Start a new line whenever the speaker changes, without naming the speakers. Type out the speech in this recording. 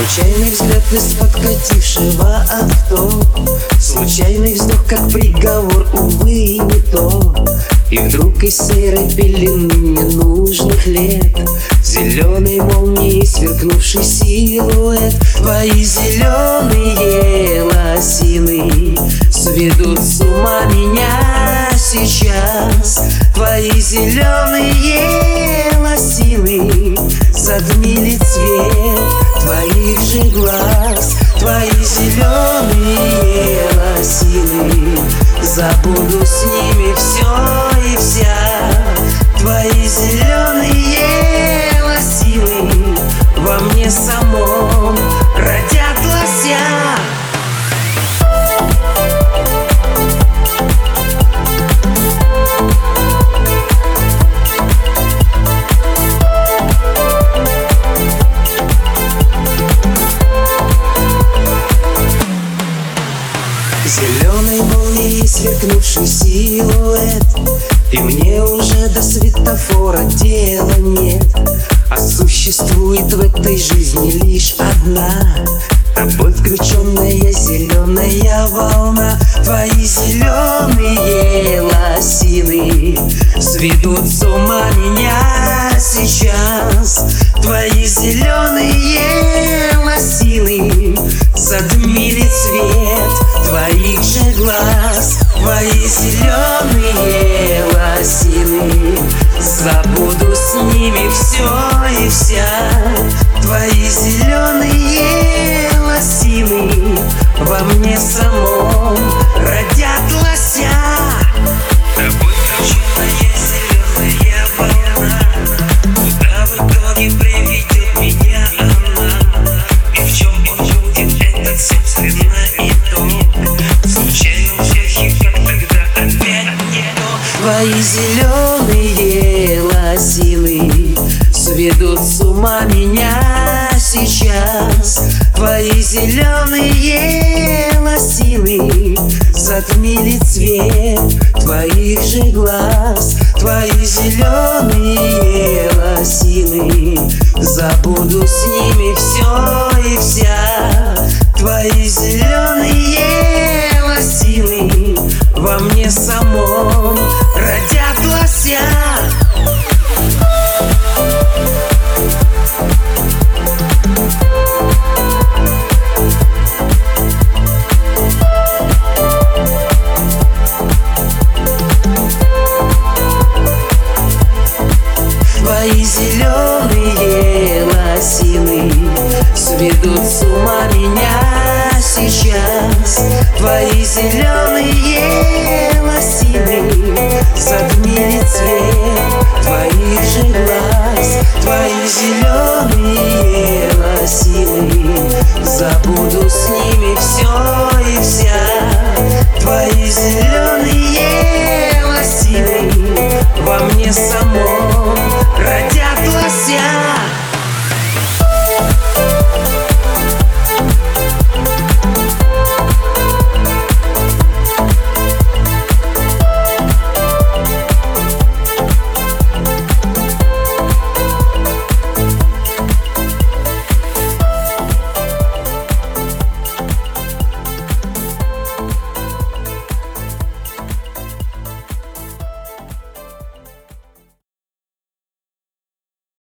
Случайный взгляд из подкатившего авто. Случайный вздох, как приговор, увы, не то. И вдруг из серой пелены ненужных лет Зеленой молнией сверкнувший силуэт Твои зеленые лосины Сведут с ума меня сейчас. Твои зеленые лосины Затмили цвет твоих же глаз Твои зеленые лосины Забуду с ними все и вся. Твои зеленые Зеленой молнией сверкнувший силуэт. И мне уже до светофора дела нет. А существует в этой жизни лишь одна. Тобой включенная зеленая волна. Твои зеленые лосины Сведут с ума меня сейчас. Твои зеленые глаз. Твои зеленые лосины. Забуду с ними все и вся. Твои зеленые лосины Во мне самом Твои зеленые лосины Сведут с ума меня сейчас. Твои зеленые лосины Затмили цвет твоих же глаз. Твои зеленые лосины Забуду с ними все и вся твои зеленые